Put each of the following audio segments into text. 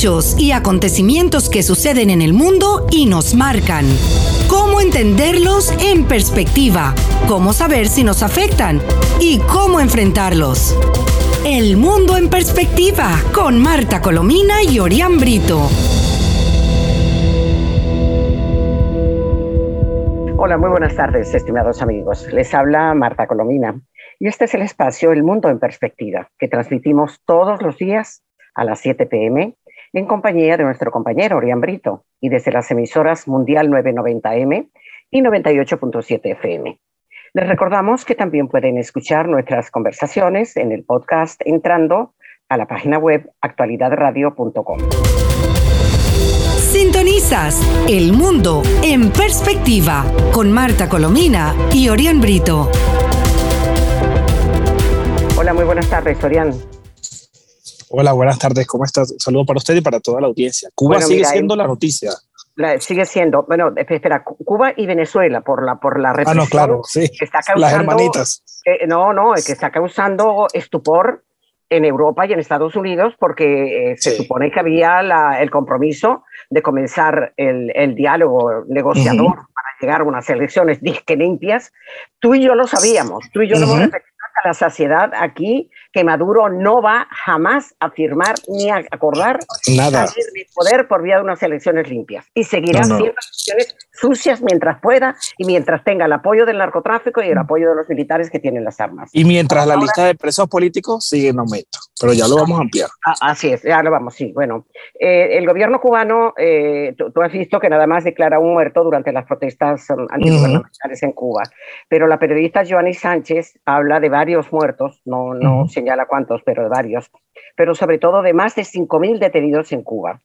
hechos y acontecimientos que suceden en el mundo y nos marcan. Cómo entenderlos en perspectiva, cómo saber si nos afectan y cómo enfrentarlos. El mundo en perspectiva con Marta Colomina y Orián Brito. Hola, muy buenas tardes, estimados amigos. Les habla Marta Colomina y este es el espacio El Mundo en Perspectiva que transmitimos todos los días a las 7 pm en compañía de nuestro compañero Orián Brito y desde las emisoras Mundial 990M y 98.7 FM. Les recordamos que también pueden escuchar nuestras conversaciones en el podcast entrando a la página web actualidadradio.com. Sintonizas El Mundo en Perspectiva con Marta Colomina y Orián Brito. Hola, muy buenas tardes, Orián. Hola, buenas tardes, ¿cómo estás? Un saludo para usted y para toda la audiencia. Cuba sigue siendo la noticia. sigue siendo, bueno, espera, Cuba y Venezuela por la por la represión. Ah, no, claro, sí. Que está causando, Las hermanitas. Eh, no, no, que está causando estupor en Europa y en Estados Unidos porque eh, se supone que había la, el compromiso de comenzar el, el diálogo negociador para llegar a unas elecciones disque limpias. Tú y yo lo sabíamos, tú y yo lo hemos repetido hasta la saciedad aquí que Maduro no va jamás a firmar ni a acordar nada. de poder por vía de unas elecciones limpias. Y seguirá haciendo elecciones sucias mientras pueda y mientras tenga el apoyo del narcotráfico y el apoyo de los militares que tienen las armas. Y mientras la lista de presos políticos sigue en aumento, pero ya lo vamos a ampliar. Ah, así es, ya lo vamos, sí. Bueno, eh, el gobierno cubano, eh, tú, has visto que nada más declara un muerto durante las protestas um, antigubernamentales en Cuba, pero la periodista Joanny Sánchez habla de varios muertos, no, no señala cuántos, pero de varios, pero sobre todo de más de 5.000 detenidos en Cuba.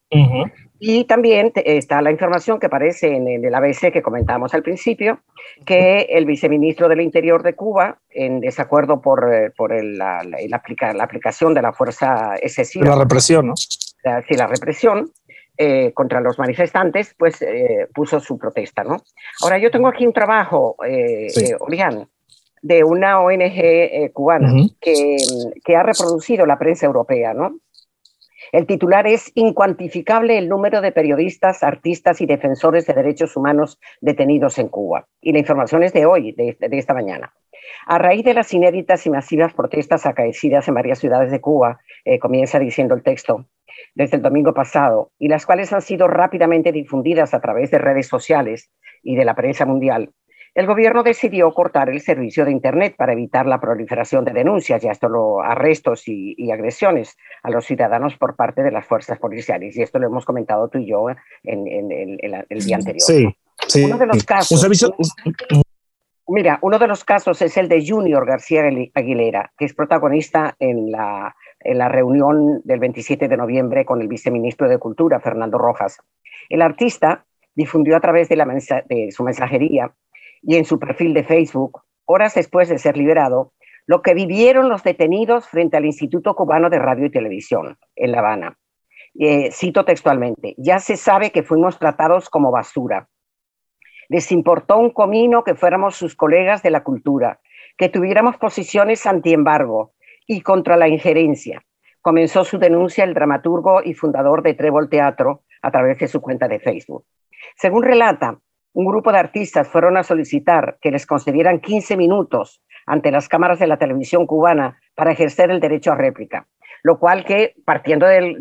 Y también está la información que aparece en, el ABC que comentábamos al principio, que el viceministro del Interior de Cuba, en desacuerdo por, eh, por la, la, aplicación de la fuerza excesiva. La represión, ¿no? Sí, la represión. Eh, contra los manifestantes, pues eh, puso su protesta, ¿no? Ahora, yo tengo aquí un trabajo, eh, Orián, de una ONG eh, cubana que, que, ha reproducido la prensa europea, ¿no? El titular es Incuantificable el número de periodistas, artistas y defensores de derechos humanos detenidos en Cuba. Y la información es de hoy, de, de esta mañana. A raíz de las inéditas y masivas protestas acaecidas en varias ciudades de Cuba, eh, comienza diciendo el texto, desde el domingo pasado, y las cuales han sido rápidamente difundidas a través de redes sociales y de la prensa mundial, el gobierno decidió cortar el servicio de Internet para evitar la proliferación de denuncias y hasta los arrestos y, agresiones a los ciudadanos por parte de las fuerzas policiales. Y esto lo hemos comentado tú y yo en, el día anterior. Sí, sí. Uno de los casos. Mira, uno de los casos es el de Junior García Aguilera, que es protagonista en la, en la reunión del 27 de noviembre con el viceministro de Cultura, Fernando Rojas. El artista difundió a través de, la de su mensajería y en su perfil de Facebook, horas después de ser liberado, lo que vivieron los detenidos frente al Instituto Cubano de Radio y Televisión en La Habana. Eh, cito textualmente, ya se sabe que fuimos tratados como basura. Les importó un comino que fuéramos sus colegas de la cultura, que tuviéramos posiciones anti-embargo y contra la injerencia. Comenzó su denuncia el dramaturgo y fundador de Trébol Teatro a través de su cuenta de Facebook. Según relata, un grupo de artistas fueron a solicitar que les concedieran 15 minutos ante las cámaras de la televisión cubana para ejercer el derecho a réplica, lo cual que, partiendo de,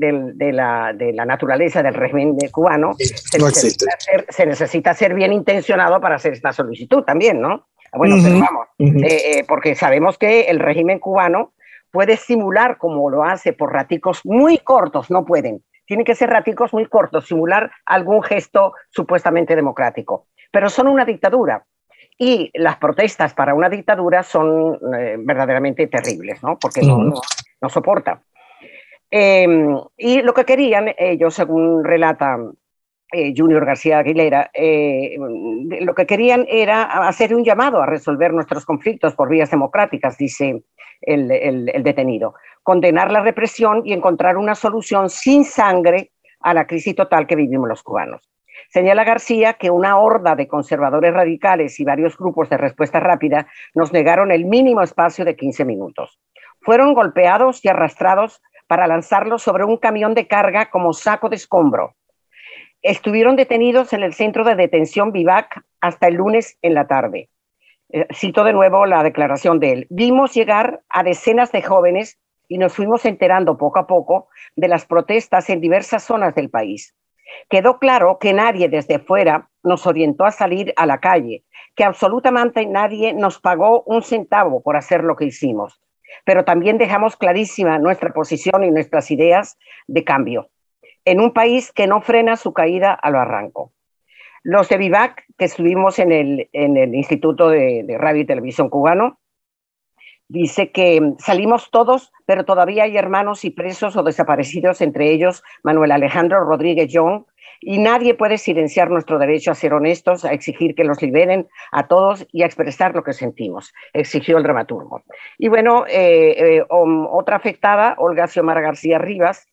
la, naturaleza del régimen cubano, se, necesita ser, bien intencionado para hacer esta solicitud también, ¿no? Bueno, pero vamos, eh, eh, porque sabemos que el régimen cubano puede simular, como lo hace por raticos muy cortos, no pueden, tienen que ser raticos muy cortos, simular algún gesto supuestamente democrático. Pero son una dictadura. Y las protestas para una dictadura son eh, verdaderamente terribles, ¿no? Porque no, no, soporta. Em, y lo que querían ellos, según relata eh, Junior García Aguilera, eh, lo que querían era hacer un llamado a resolver nuestros conflictos por vías democráticas, dice el detenido condenar la represión y encontrar una solución sin sangre a la crisis total que vivimos los cubanos. Señala García que una horda de conservadores radicales y varios grupos de respuesta rápida nos negaron el mínimo espacio de 15 minutos. Fueron golpeados y arrastrados para lanzarlos sobre un camión de carga como saco de escombro. Estuvieron detenidos en el centro de detención Vivac hasta el lunes en la tarde. Eh, cito de nuevo la declaración de él. Vimos llegar a decenas de jóvenes y nos fuimos enterando poco a poco de las protestas en diversas zonas del país. Quedó claro que nadie desde fuera nos orientó a salir a la calle, que absolutamente nadie nos pagó un centavo por hacer lo que hicimos, pero también dejamos clarísima nuestra posición y nuestras ideas de cambio en un país que no frena su caída a lo arranco. Los de Vivac, que estuvimos en el, en el Instituto de, Radio y Televisión Cubano, dice que salimos todos, pero todavía hay hermanos y presos o desaparecidos, entre ellos Manuel Alejandro Rodríguez Young, y nadie puede silenciar nuestro derecho a ser honestos, a exigir que los liberen a todos y a expresar lo que sentimos, exigió el dramaturgo. Y bueno, eh, eh, otra afectada, Olga Xiomara García Rivas,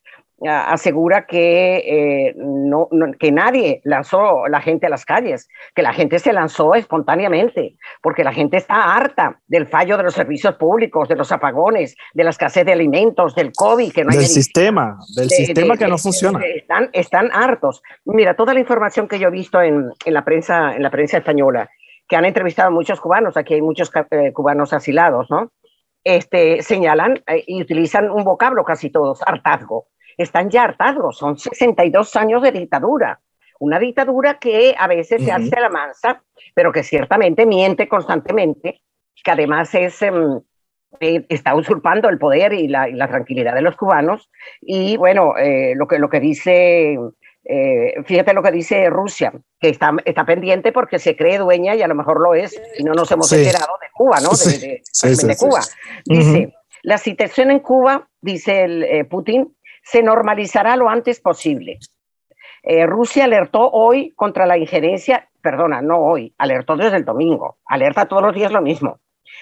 asegura que, eh, no, que nadie lanzó la gente a las calles, que la gente se lanzó espontáneamente, porque la gente está harta del fallo de los servicios públicos, de los apagones, de la escasez de alimentos, del COVID, que no del sistema, del sistema que no funciona. Están, están hartos. Mira, toda la información que yo he visto en, en, la, prensa, en la prensa española, que han entrevistado a muchos cubanos, aquí hay muchos eh, cubanos asilados, ¿no? Este, señalan eh, y utilizan un vocablo casi todos, hartazgo están ya hartados, son 62 años de dictadura, una dictadura que a veces se hace la mansa, pero que ciertamente miente constantemente, que además es... Em, eh, está usurpando el poder y la, tranquilidad de los cubanos. Y bueno, eh, lo, que, lo que dice, eh, fíjate lo que dice Rusia, que está, está pendiente porque se cree dueña y a lo mejor lo es, y no nos hemos enterado de Cuba, ¿no? De, de, Cuba. Dice, la situación en Cuba, dice el, Putin, se normalizará lo antes posible. Eh, Rusia alertó hoy contra la injerencia, perdona, no hoy, alertó desde el domingo, alerta todos los días lo mismo.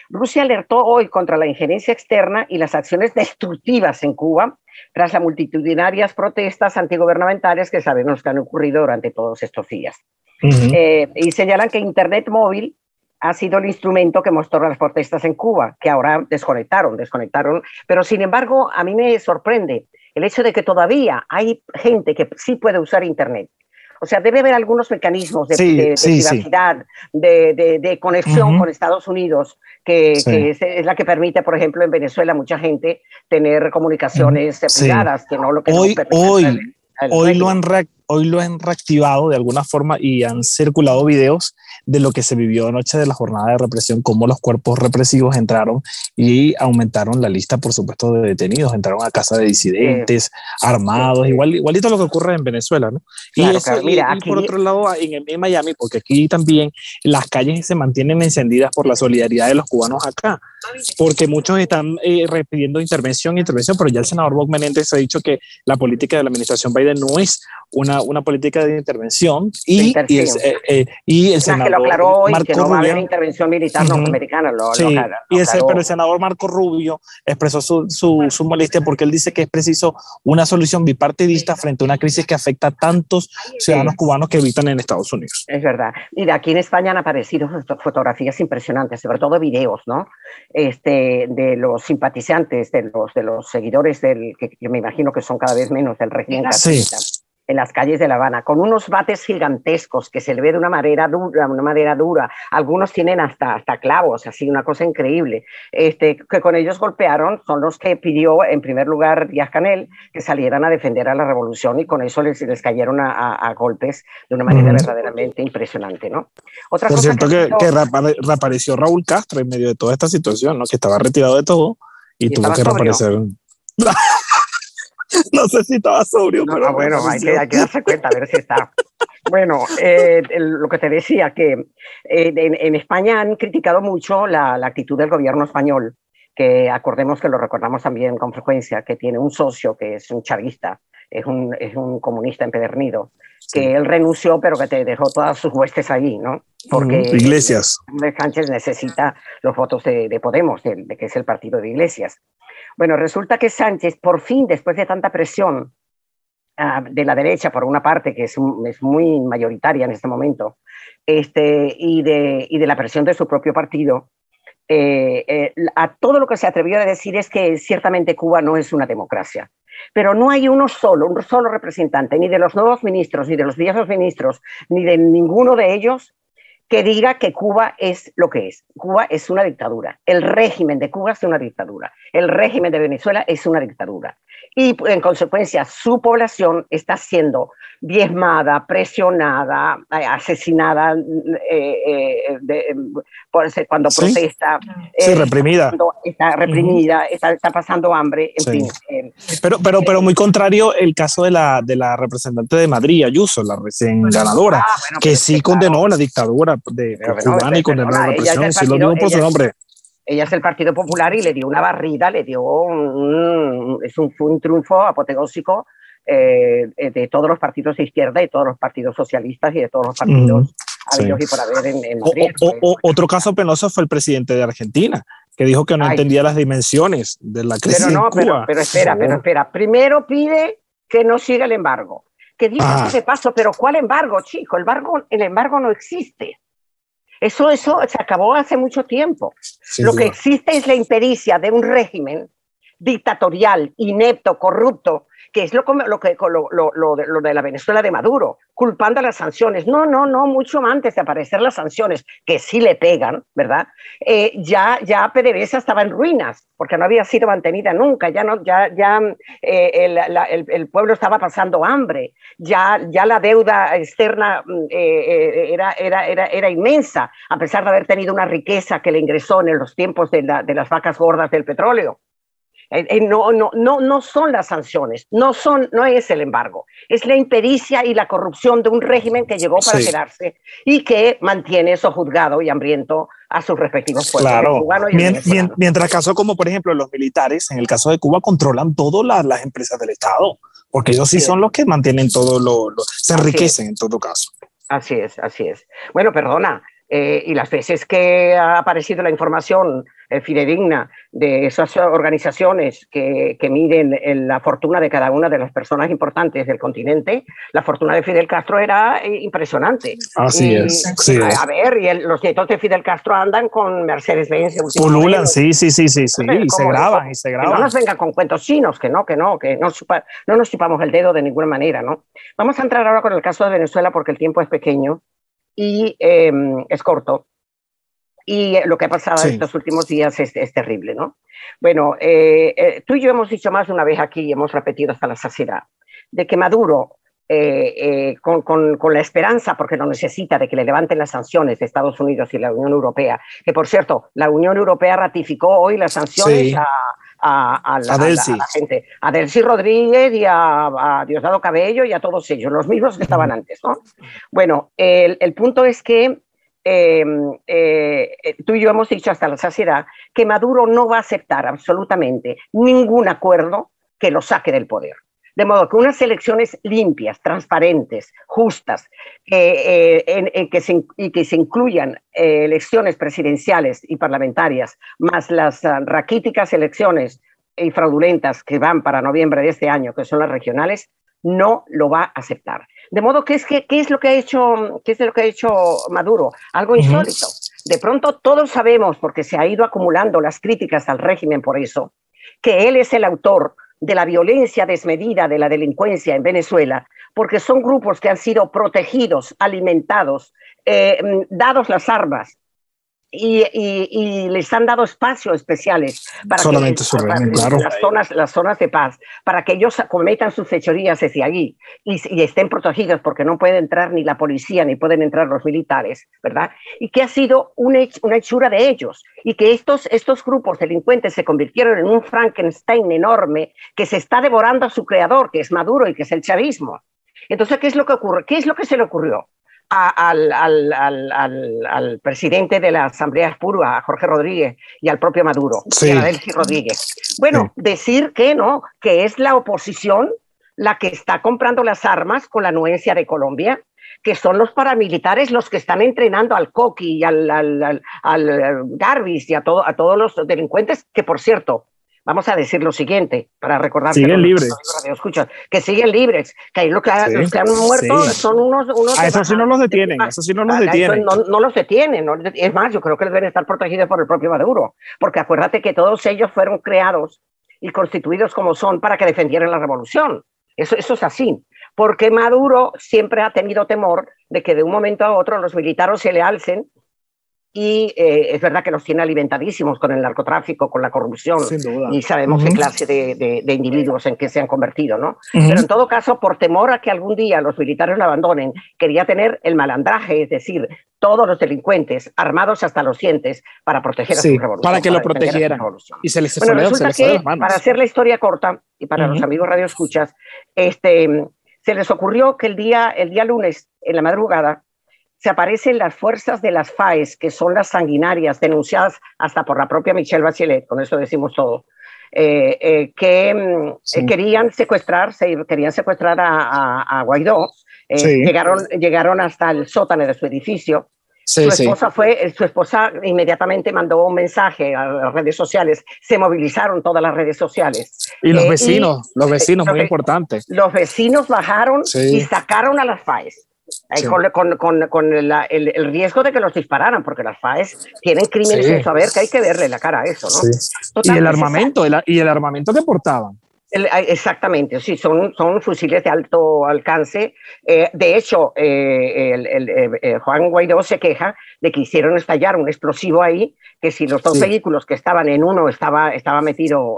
Rusia alertó hoy contra la injerencia externa y las acciones destructivas en Cuba tras las multitudinarias protestas antigubernamentales que sabemos que han ocurrido durante todos estos días. Eh, y señalan que Internet móvil ha sido el instrumento que mostró las protestas en Cuba, que ahora desconectaron, desconectaron. Pero sin embargo, a mí me sorprende el hecho de que todavía hay gente que sí puede usar Internet. O sea, debe haber algunos mecanismos de, privacidad, De, conexión con Estados Unidos, que, es, la que permite, por ejemplo, en Venezuela, mucha gente tener comunicaciones privadas, que no lo que hoy, hoy, hoy lo han hoy lo han reactivado de alguna forma y han circulado videos de lo que se vivió anoche de la jornada de represión, cómo los cuerpos represivos entraron y aumentaron la lista, por supuesto, de detenidos, entraron a casa de disidentes, armados, igual, igualito lo que ocurre en Venezuela, ¿no? y, mira, por otro lado, en, en, Miami, porque aquí también las calles se mantienen encendidas por la solidaridad de los cubanos acá, porque muchos están eh, pidiendo intervención, intervención, pero ya el senador Bob Menéndez ha dicho que la política de la administración Biden no es una, una política de intervención y, y, el, eh, eh, y el senador que lo aclaró hoy, Marco que no Rubio, va a haber intervención militar norteamericana. Lo, sí, y ese, pero el senador Marco Rubio expresó su, su, su, molestia porque él dice que es preciso una solución bipartidista frente a una crisis que afecta a tantos ciudadanos cubanos que habitan en Estados Unidos. Es verdad. Mira, aquí en España han aparecido fotografías impresionantes, sobre todo videos, ¿no? Este, de los simpatizantes, de los, de los seguidores del, que, me imagino que son cada vez menos del régimen sí en las calles de La Habana, con unos bates gigantescos que se le ve de una madera dura, una madera dura. Algunos tienen hasta, hasta clavos, así, una cosa increíble. Este, que con ellos golpearon, son los que pidió, en primer lugar, Díaz Canel, que salieran a defender a la revolución y con eso les, les cayeron a, golpes de una manera verdaderamente impresionante, ¿no? Otra Por cierto, que, que, reapareció Raúl Castro en medio de toda esta situación, ¿no? Que estaba retirado de todo y, tuvo que reaparecer. no sé si estaba sobrio. No, pero bueno, hay que, hay que, darse cuenta, a ver si está. Bueno, eh, lo que te decía, que eh, en, España han criticado mucho la, la, actitud del gobierno español, que acordemos que lo recordamos también con frecuencia, que tiene un socio que es un chavista, es un, es un comunista empedernido, que él renunció, pero que te dejó todas sus huestes ahí, ¿no? Porque Iglesias. Sánchez necesita los votos de, de Podemos, de, de, que es el partido de Iglesias. Bueno, resulta que Sánchez, por fin, después de tanta presión uh, de la derecha, por una parte, que es, muy mayoritaria en este momento, este, y, de, y de la presión de su propio partido, eh, eh, a todo lo que se atrevió a decir es que ciertamente Cuba no es una democracia. pero no hay uno solo, un solo representante, ni de los nuevos ministros, ni de los viejos ministros, ni de ninguno de ellos que diga que Cuba es lo que es. Cuba es una dictadura. El régimen de Cuba es una dictadura. El régimen de Venezuela es una dictadura y en consecuencia su población está siendo diezmada, presionada, eh, asesinada eh, eh, cuando protesta. Sí, reprimida. Está, reprimida, está, pasando hambre, en fin. pero, pero, pero muy contrario el caso de la, de la representante de Madrid, Ayuso, la recién ganadora, ah, que sí condenó la dictadura de cubana y condenó la represión, si lo digo por su nombre ella es el Partido Popular y le dio una barrida, le dio un, es un, un triunfo apoteósico eh, de todos los partidos de izquierda y todos los partidos socialistas y de todos los partidos y por haber en, Madrid. otro caso penoso fue el presidente de Argentina, que dijo que no entendía las dimensiones de la crisis pero no, en Cuba. Pero, espera, pero espera. Primero pide que no siga el embargo. Que diga ese paso, pero ¿cuál embargo, chico? El embargo, el embargo no existe. Eso, eso se acabó hace mucho tiempo. Lo que existe es la impericia de un régimen dictatorial, inepto, corrupto, que es lo, lo, que, lo, lo, de la Venezuela de Maduro, culpando a las sanciones. No, no, no, mucho antes de aparecer las sanciones, que sí le pegan, ¿verdad? Eh, ya, ya PDVSA estaba en ruinas, porque no había sido mantenida nunca, ya, no, ya, ya eh, el, el, pueblo estaba pasando hambre, ya, ya la deuda externa mm, eh, era, era, era, era, inmensa, a pesar de haber tenido una riqueza que le ingresó en los tiempos de, la, de las vacas gordas del petróleo. Eh, eh, no, no, no, no son las sanciones, no, son, no es el embargo, es la impericia y la corrupción de un régimen que llegó para quedarse y que mantiene sojuzgado y hambriento a sus respectivos pueblos. Claro, mientras, caso como por ejemplo los militares, en el caso de Cuba, controlan todas las empresas del Estado, porque ellos sí, son los que mantienen todo lo, se enriquecen en todo caso. Así es, así es. Bueno, perdona, eh, y las veces que ha aparecido la información eh, fidedigna de esas organizaciones que, que miden la fortuna de cada una de las personas importantes del continente, la fortuna de Fidel Castro era eh, impresionante. Así es. a, ver, y los nietos de Fidel Castro andan con Mercedes-Benz. Pululan, sí, sí, sí, sí, sí, y se graban, y se graban. no nos vengan con cuentos chinos, que no, que no, que no, no nos chupamos el dedo de ninguna manera, ¿no? Vamos a entrar ahora con el caso de Venezuela porque el tiempo es pequeño y em, es corto. Y lo que ha pasado en estos últimos días es, es terrible, ¿no? Bueno, eh, eh, tú y yo hemos dicho más de una vez aquí, hemos repetido hasta la saciedad, de que Maduro, eh, con, con, con, la esperanza, porque no necesita, de que le levanten las sanciones de Estados Unidos y la Unión Europea, que por cierto, la Unión Europea ratificó hoy las sanciones a, a, la, gente, a Delcy Rodríguez y a, Diosdado Cabello y a todos ellos, los mismos que estaban antes. ¿no? Bueno, el, el punto es que em, eh, tú y yo hemos dicho hasta la saciedad que Maduro no va a aceptar absolutamente ningún acuerdo que lo saque del poder. De modo que unas elecciones limpias, transparentes, justas, eh, en, que se, y que se incluyan eh, elecciones presidenciales y parlamentarias, más las ah, raquíticas elecciones y fraudulentas que van para noviembre de este año, que son las regionales, no lo va a aceptar. De modo que es que, ¿qué es lo que ha hecho, qué es lo que ha hecho Maduro? Algo insólito. De pronto todos sabemos, porque se ha ido acumulando las críticas al régimen por eso, que él es el autor de la violencia desmedida de la delincuencia en Venezuela, porque son grupos que han sido protegidos, alimentados, eh, mm, dados las armas y, les han dado espacios especiales para, Solamente las, zonas, las zonas de paz, para que ellos cometan sus fechorías desde allí y, estén protegidos porque no puede entrar ni la policía ni pueden entrar los militares, ¿verdad? Y que ha sido una, una hechura de ellos y que estos, estos grupos delincuentes se convirtieron en un Frankenstein enorme que se está devorando a su creador, que es Maduro y que es el chavismo. Entonces, ¿qué es lo que ocurre? ¿Qué es lo que se le ocurrió? Al, al, al, al, presidente de la Asamblea Espuro, a Jorge Rodríguez, y al propio Maduro, a Delcy Rodríguez. Bueno, decir que no, que es la oposición la que está comprando las armas con la anuencia de Colombia, que son los paramilitares los que están entrenando al Coqui y al, al, al, Garbis y a, todo, a todos los delincuentes, que por cierto, vamos a decir lo siguiente, para recordar siguen libres. que siguen libres, que ahí los que, los que han muerto son unos... unos a esos sí no los detienen, a esos sí no los detienen. No, no, los detienen, es más, yo creo que deben estar protegidos por el propio Maduro, porque acuérdate que todos ellos fueron creados y constituidos como son para que defendieran la revolución. Eso, eso es así, porque Maduro siempre ha tenido temor de que de un momento a otro los militares se le alcen y eh, es verdad que los tiene alimentadísimos con el narcotráfico, con la corrupción, y sabemos qué clase de, de, individuos en que se han convertido, ¿no? Pero en todo caso, por temor a que algún día los militares lo abandonen, quería tener el malandraje, es decir, todos los delincuentes armados hasta los dientes para proteger a su revolución. Para que lo protegieran. Y se les bueno, resulta que, para hacer la historia corta, y para los amigos radioescuchas, este, se les ocurrió que el día, el día lunes, en la madrugada, se aparecen las fuerzas de las FAES, que son las sanguinarias, denunciadas hasta por la propia Michelle Bachelet, con eso decimos todo, eh, eh, que mm, eh, querían secuestrar, se, querían secuestrar a, Guaidó, llegaron, llegaron hasta el sótano de su edificio. su, esposa fue, su esposa inmediatamente mandó un mensaje a las redes sociales, se movilizaron todas las redes sociales. Y los vecinos, los vecinos, muy importante. Los vecinos bajaron y sacaron a las FAES con, con, con el, el, riesgo de que los dispararan, porque las FAES tienen crímenes sin saber que hay que verle la cara a eso, ¿no? y el armamento, y el armamento que portaban. exactamente, sí, son, son fusiles de alto alcance. Eh, de hecho, eh, el, eh, Juan Guaidó se queja de que hicieron estallar un explosivo ahí, que si los dos vehículos que estaban en uno estaba, estaba metido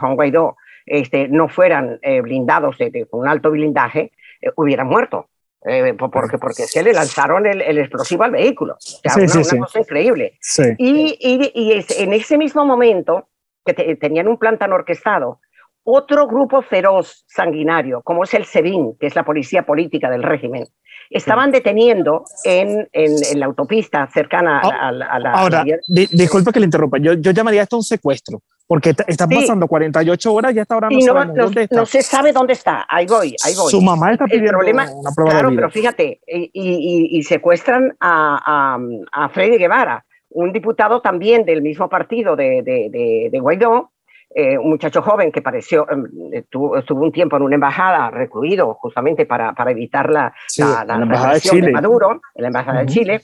Juan Guaidó, este, no fueran blindados con un alto blindaje, hubieran muerto. Eh, porque, porque se le lanzaron el, el, explosivo al vehículo. O sea, una, cosa increíble. Y, y, y, en ese mismo momento, que tenían un plan tan orquestado, otro grupo feroz, sanguinario, como es el SEBIN, que es la policía política del régimen, estaban deteniendo en, en, la autopista cercana a, a, la... Ahora, disculpe que le interrumpa, yo, yo llamaría esto un secuestro, porque están pasando 48 horas y hasta ahora no, no, no, dónde está. no, se sabe dónde está, ahí voy, ahí voy. Su mamá está pidiendo problema, una prueba Claro, de pero fíjate, y, y, y secuestran a, a, a, Freddy Guevara, un diputado también del mismo partido de, de, de, de Guaidó, eh, un muchacho joven que pareció, em, estuvo, estuvo, un tiempo en una embajada recluido justamente para, para evitar la, la, la, embajada de, Chile. de Maduro, en la embajada uh -huh. de Chile,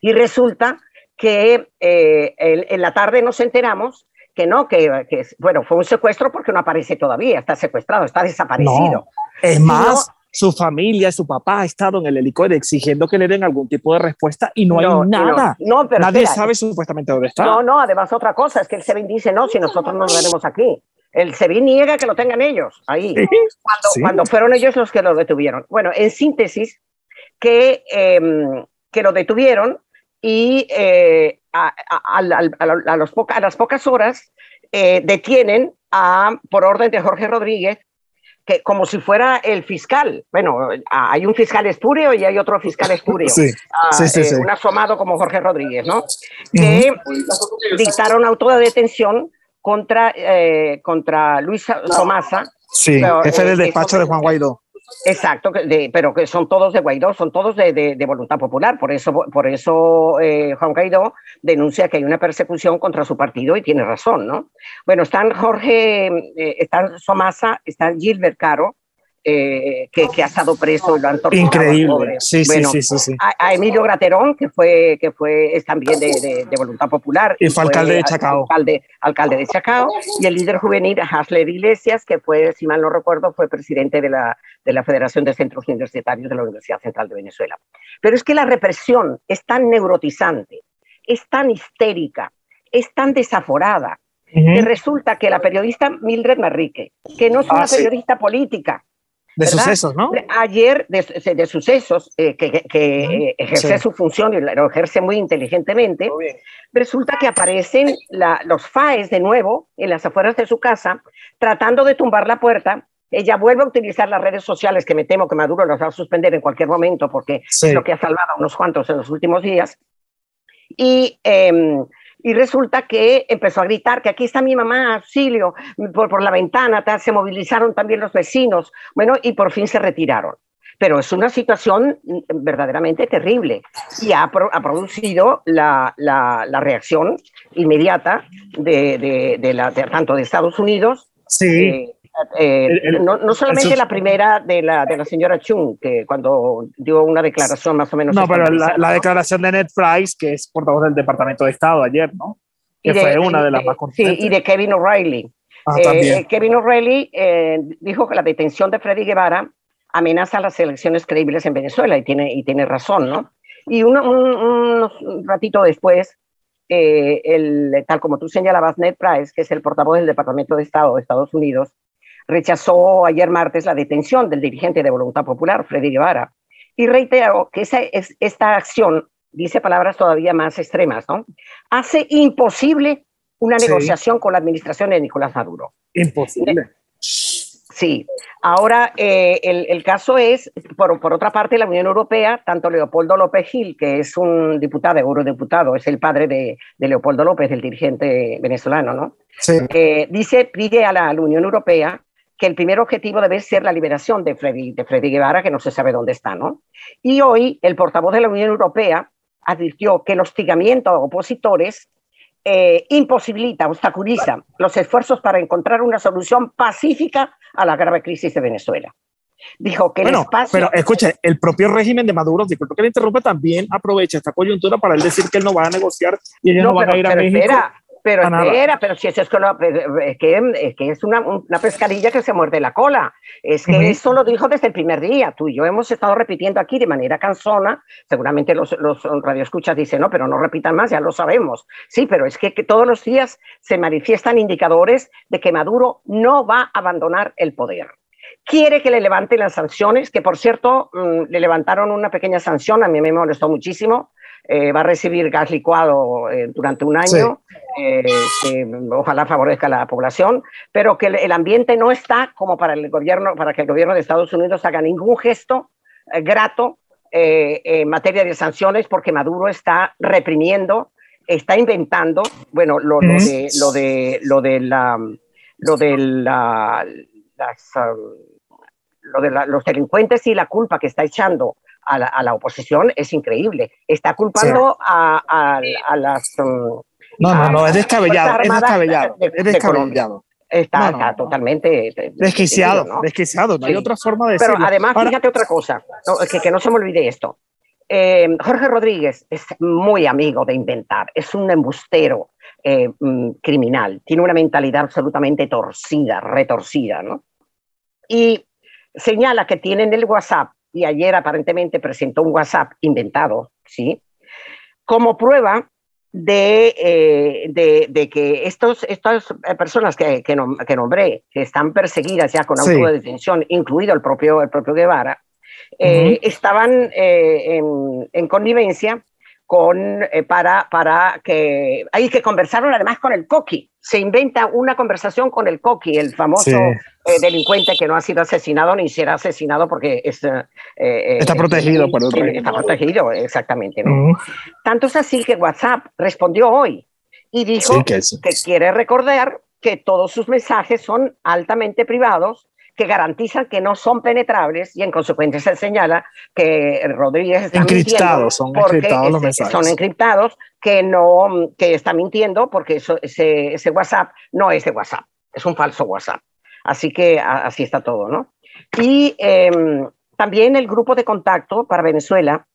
y resulta que eh, en la tarde nos enteramos que no, que, que, bueno, fue un secuestro porque no aparece todavía, está secuestrado, está desaparecido. No, es más, su familia, su papá ha estado en el helicóptero exigiendo que le den algún tipo de respuesta y no, no hay nada. No, pero Nadie espera. sabe supuestamente dónde está. No, no, además otra cosa es que el SEBIN dice, no, si nosotros no lo veremos aquí. El SEBIN niega que lo tengan ellos ahí, ¿Sí? Cuando, ¿Sí? cuando, fueron ellos los que lo detuvieron. Bueno, en síntesis, que, eh, que lo detuvieron y eh, a, a, a, los poca, a, las pocas horas eh, detienen a, por orden de Jorge Rodríguez, que como si fuera el fiscal. Bueno, hay un fiscal espurio y hay otro fiscal espurio. Sí, uh, sí, sí, eh, sí, Un asomado como Jorge Rodríguez, ¿no? Que uh -huh. dictaron auto de detención contra, eh, contra Luis Tomasa. Sí, jefe del despacho de Juan Guaidó. Exacto, de, pero que son todos de Guaidó, son todos de, de, voluntad popular. Por eso, por eso eh, Juan Guaidó denuncia que hay una persecución contra su partido y tiene razón, ¿no? Bueno, están Jorge, eh, están Somasa, está Gilbert Caro, eh, que, que, ha estado preso y lo han torturado. Increíble. Sí, bueno, sí, sí, sí, A, a, Emilio Graterón, que fue, que fue es también de, de, de voluntad popular. Y fue alcalde de Chacao. Alcalde, alcalde de Chacao. Y el líder juvenil, Hasler Iglesias, que fue, si mal no recuerdo, fue presidente de la, de la Federación de Centros Universitarios de la Universidad Central de Venezuela. Pero es que la represión es tan neurotizante, es tan histérica, es tan desaforada, que resulta que la periodista Mildred Marrique, que no es una ah, periodista sí. política, de ¿verdad? sucesos, ¿no? Ayer, de, de sucesos, eh, que, que, que uh -huh. ejerce sí. su función y lo ejerce muy inteligentemente, muy resulta que aparecen la, los FAES de nuevo en las afueras de su casa, tratando de tumbar la puerta. Ella vuelve a utilizar las redes sociales, que me temo que Maduro las va a suspender en cualquier momento, porque sí. es lo que ha salvado a unos cuantos en los últimos días. Y. Eh, y resulta que empezó a gritar que aquí está mi mamá, auxilio, por, por la ventana, tal, se movilizaron también los vecinos, bueno, y por fin se retiraron. Pero es una situación verdaderamente terrible y ha, pro, ha producido la, la, la, reacción inmediata de, de, de la, tanto de Estados Unidos, sí. eh, eh, el, el, no, no, solamente la primera de la, de la señora Chung, que cuando dio una declaración más o menos. No, pero la, la, declaración de Ned Price, que es portavoz del Departamento de Estado ayer, ¿no? Que de, fue una de las más Sí, y de Kevin O'Reilly. Ah, eh, Kevin O'Reilly eh, dijo que la detención de Freddy Guevara amenaza las elecciones creíbles en Venezuela y tiene, y tiene razón, ¿no? Y un, un, ratito después, eh, el, tal como tú señalabas, Ned Price, que es el portavoz del Departamento de Estado de Estados Unidos, rechazó ayer martes la detención del dirigente de Voluntad Popular, Freddy Guevara, y reiteró que esa, es, esta acción, dice palabras todavía más extremas, ¿no? Hace imposible una negociación con la administración de Nicolás Maduro. Imposible. Sí, ahora eh, el, caso es, por, por, otra parte, la Unión Europea, tanto Leopoldo López Gil, que es un diputado, eurodiputado, es el padre de, de Leopoldo López, el dirigente venezolano, ¿no? Sí. Eh, dice, pide a la, Unión Europea que el primer objetivo debe ser la liberación de Freddy, de Freddy Guevara, que no se sabe dónde está, ¿no? Y hoy el portavoz de la Unión Europea advirtió que el hostigamiento a opositores eh, imposibilita, obstaculiza los esfuerzos para encontrar una solución pacífica a la grave crisis de Venezuela. Dijo que el espacio... Pero escuche, el propio régimen de Maduro, disculpe que le interrumpa, también aprovecha esta coyuntura para él decir que él no va a negociar y ellos no, van a ir a México. Pero espera, pero si eso es, que, es, que, es una, una, pescadilla que se muerde la cola. Es que eso lo dijo desde el primer día. Tú y yo hemos estado repitiendo aquí de manera cansona. Seguramente los, los radioescuchas dicen, no, pero no repitan más, ya lo sabemos. Sí, pero es que, todos los días se manifiestan indicadores de que Maduro no va a abandonar el poder quiere que le levanten las sanciones, que por cierto mm, le levantaron una pequeña sanción, a mí me molestó muchísimo, eh, va a recibir gas licuado eh, durante un año, eh, que ojalá favorezca a la población, pero que el, ambiente no está como para el gobierno, para que el gobierno de Estados Unidos haga ningún gesto grato en materia de sanciones, porque Maduro está reprimiendo, está inventando, bueno, lo, de lo de lo de la lo de la, um, lo de los delincuentes y la culpa que está echando a la, oposición es increíble. Está culpando a, las... Um, no, no, no, es descabellado, es descabellado, es descabellado. Está, totalmente desquiciado, ¿no? desquiciado, no hay otra forma de decirlo. Pero además, fíjate otra cosa, que, que, no se me olvide esto. Eh, Jorge Rodríguez es muy amigo de inventar, es un embustero eh, mm, criminal, tiene una mentalidad absolutamente torcida, retorcida, ¿no? Y señala que tienen el WhatsApp y ayer aparentemente presentó un WhatsApp inventado, ¿sí? Como prueba de, eh, de, que estos, estas personas que, que, nombré, que están perseguidas ya con auto de detención, incluido el propio, el propio Guevara, eh, estaban eh, en, en, connivencia con, eh, para, para que hay que conversaron además con el Coqui. Se inventa una conversación con el Coqui, el famoso eh, delincuente que no ha sido asesinado ni será asesinado porque es, eh, está protegido por otro. Está protegido, exactamente. Tanto es así que WhatsApp respondió hoy y dijo que quiere recordar que todos sus mensajes son altamente privados que garantizan que no son penetrables y en consecuencia se señala que Rodríguez está encriptados, son encriptados los mensajes. Son encriptados, que, no, que está mintiendo porque eso, ese, ese WhatsApp no es de WhatsApp, es un falso WhatsApp. Así que así está todo, ¿no? Y em, también el grupo de contacto para Venezuela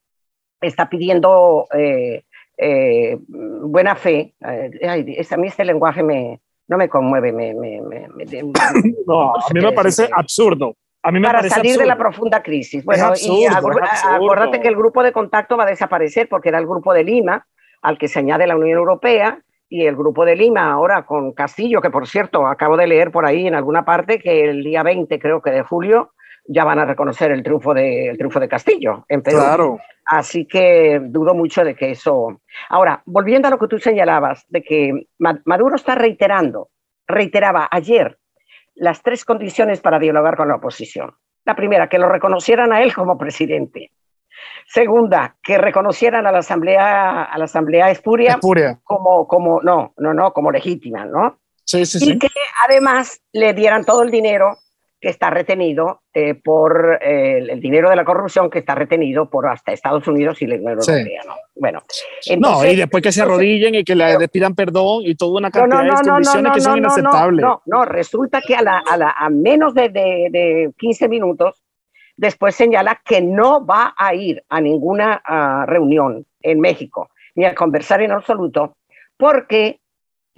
está pidiendo eh, eh, buena fe. Eh, a mí este lenguaje me, no me conmueve, me... me, no, a mí me parece absurdo. A mí me para salir de la profunda crisis. Bueno, y acuérdate que el grupo de contacto va a desaparecer porque era el grupo de Lima, al que se añade la Unión Europea, y el grupo de Lima ahora con Castillo, que por cierto acabo de leer por ahí en alguna parte que el día 20 creo que de julio ya van a reconocer el triunfo de, el triunfo de Castillo en Perú. Claro. Así que dudo mucho de que eso... Ahora, volviendo a lo que tú señalabas, de que Maduro está reiterando, reiteraba ayer las tres condiciones para dialogar con la oposición. La primera, que lo reconocieran a él como presidente. Segunda, que reconocieran a la Asamblea, a la Asamblea Espuria, como, como, no, no, no, como legítima, ¿no? Sí, sí, y que además le dieran todo el dinero que está retenido eh, por eh, el dinero de la corrupción que está retenido por hasta Estados Unidos y la Unión Europea. ¿no? Bueno, no, y después que se arrodillen y que le pidan perdón y toda una cantidad de condiciones que son inaceptables. No, no, resulta que a, la, a, la, a menos de, de, de, 15 minutos después señala que no va a ir a ninguna uh, reunión en México ni a conversar en absoluto porque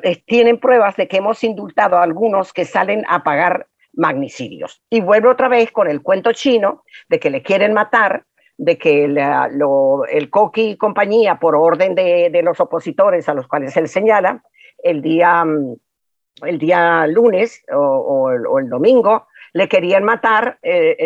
eh, tienen pruebas de que hemos indultado a algunos que salen a pagar magnicidios. Y vuelve otra vez con el cuento chino de que le quieren matar, de que el Coqui y compañía, por orden de, los opositores a los cuales él señala, el día, mm, el día lunes o, el, domingo, le querían matar, eh,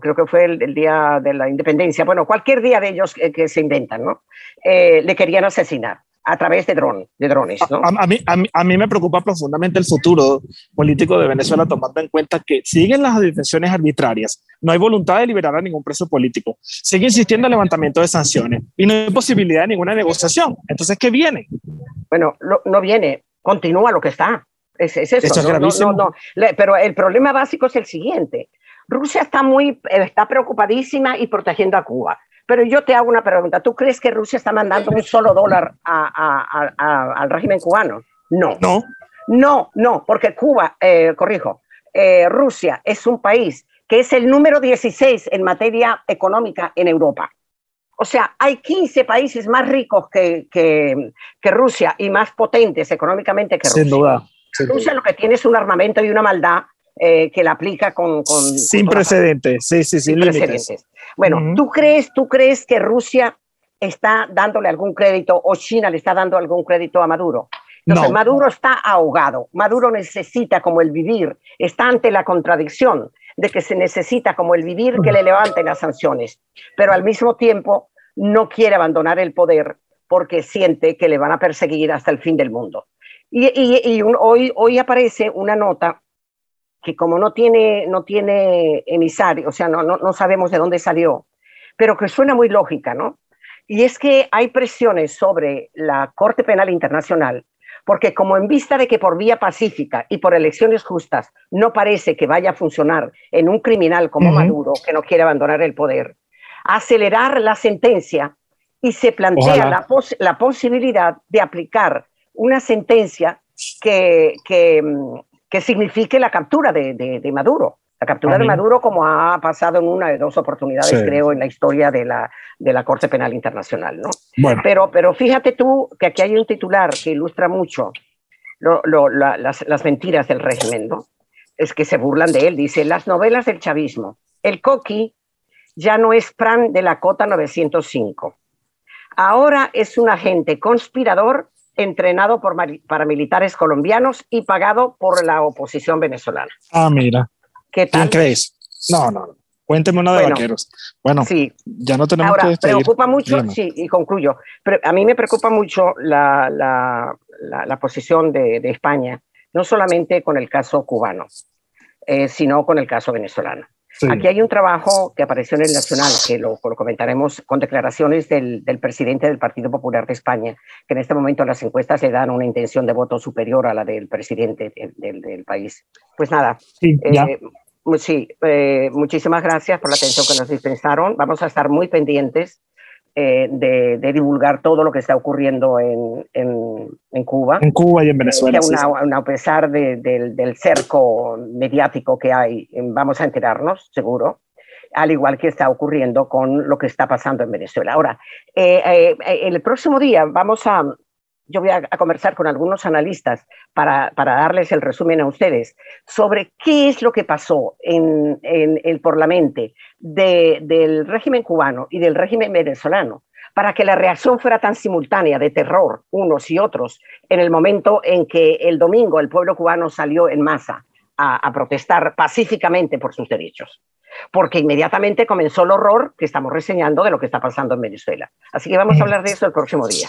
creo que fue el, día de la independencia, bueno, cualquier día de ellos que, se inventan, ¿no? Eh, le querían asesinar a través de, dron, de drones. ¿no? A, mí, a, mí, me preocupa profundamente el futuro político de Venezuela, tomando en cuenta que siguen las detenciones arbitrarias, no hay voluntad de liberar a ningún preso político, sigue insistiendo el levantamiento de sanciones y no hay posibilidad de ninguna negociación. Entonces, ¿qué viene? Bueno, no viene, continúa lo que está. Es, es eso. no, no, pero el problema básico es el siguiente. Rusia está muy, está preocupadísima y protegiendo a Cuba. Pero yo te hago una pregunta. ¿Tú crees que Rusia está mandando un solo dólar al régimen cubano? No. No. No, no, porque Cuba, eh, corrijo, eh, Rusia es un país que es el número 16 en materia económica en Europa. O sea, hay 15 países más ricos que, que, Rusia y más potentes económicamente que Rusia. Sin duda. Rusia lo que tiene es un armamento y una maldad eh, que la aplica con... sin precedentes, sí, sí, sin, precedentes. Bueno, ¿tú, crees, ¿tú crees que Rusia está dándole algún crédito o China le está dando algún crédito a Maduro? Entonces, no. Maduro está ahogado. Maduro necesita como el vivir, está ante la contradicción de que se necesita como el vivir que le levanten las sanciones, pero al mismo tiempo no quiere abandonar el poder porque siente que le van a perseguir hasta el fin del mundo. Y, y, hoy, hoy aparece una nota que como no tiene, no tiene emisario, o sea, no, no, no sabemos de dónde salió, pero que suena muy lógica, ¿no? Y es que hay presiones sobre la Corte Penal Internacional, porque como en vista de que por vía pacífica y por elecciones justas no parece que vaya a funcionar en un criminal como Maduro, que no quiere abandonar el poder, acelerar la sentencia y se plantea la, la, posibilidad de aplicar una sentencia que, que, que signifique la captura de, de, Maduro. La captura de Maduro, como ha pasado en una de dos oportunidades, creo, en la historia de la, de la Corte Penal Internacional. ¿no? Bueno. Pero, pero fíjate tú que aquí hay un titular que ilustra mucho lo, las, las, mentiras del régimen, ¿no? Es que se burlan de él. Dice, las novelas del chavismo. El coqui ya no es Fran de la Cota 905. Ahora es un agente conspirador entrenado por paramilitares colombianos y pagado por la oposición venezolana. Ah, mira. ¿Qué tal? ¿Quién crees? No, no. Cuénteme una de vaqueros. Bueno, sí. ya no tenemos Ahora, preocupa mucho, sí, y concluyo. Pero a mí me preocupa mucho la, la, la, posición de, de, España, no solamente con el caso cubano, eh, sino con el caso venezolano. Aquí hay un trabajo que apareció en el Nacional, que lo, comentaremos con declaraciones del, presidente del Partido Popular de España, que en este momento las encuestas le dan una intención de voto superior a la del presidente del, país. Pues nada, sí, eh, eh, muchísimas gracias por la atención que nos dispensaron. Vamos a estar muy pendientes eh, de, divulgar todo lo que está ocurriendo en, en, Cuba. En Cuba y en Venezuela. a pesar del cerco mediático que hay, vamos a enterarnos, seguro, al igual que está ocurriendo con lo que está pasando en Venezuela. Ahora, eh, eh, el próximo día vamos a, yo voy a, conversar con algunos analistas para, para, darles el resumen a ustedes sobre qué es lo que pasó en, en el Parlamento de, del régimen cubano y del régimen venezolano para que la reacción fuera tan simultánea de terror unos y otros en el momento en que el domingo el pueblo cubano salió en masa a, a protestar pacíficamente por sus derechos porque inmediatamente comenzó el horror que estamos reseñando de lo que está pasando en Venezuela. Así que vamos a hablar de eso el próximo día.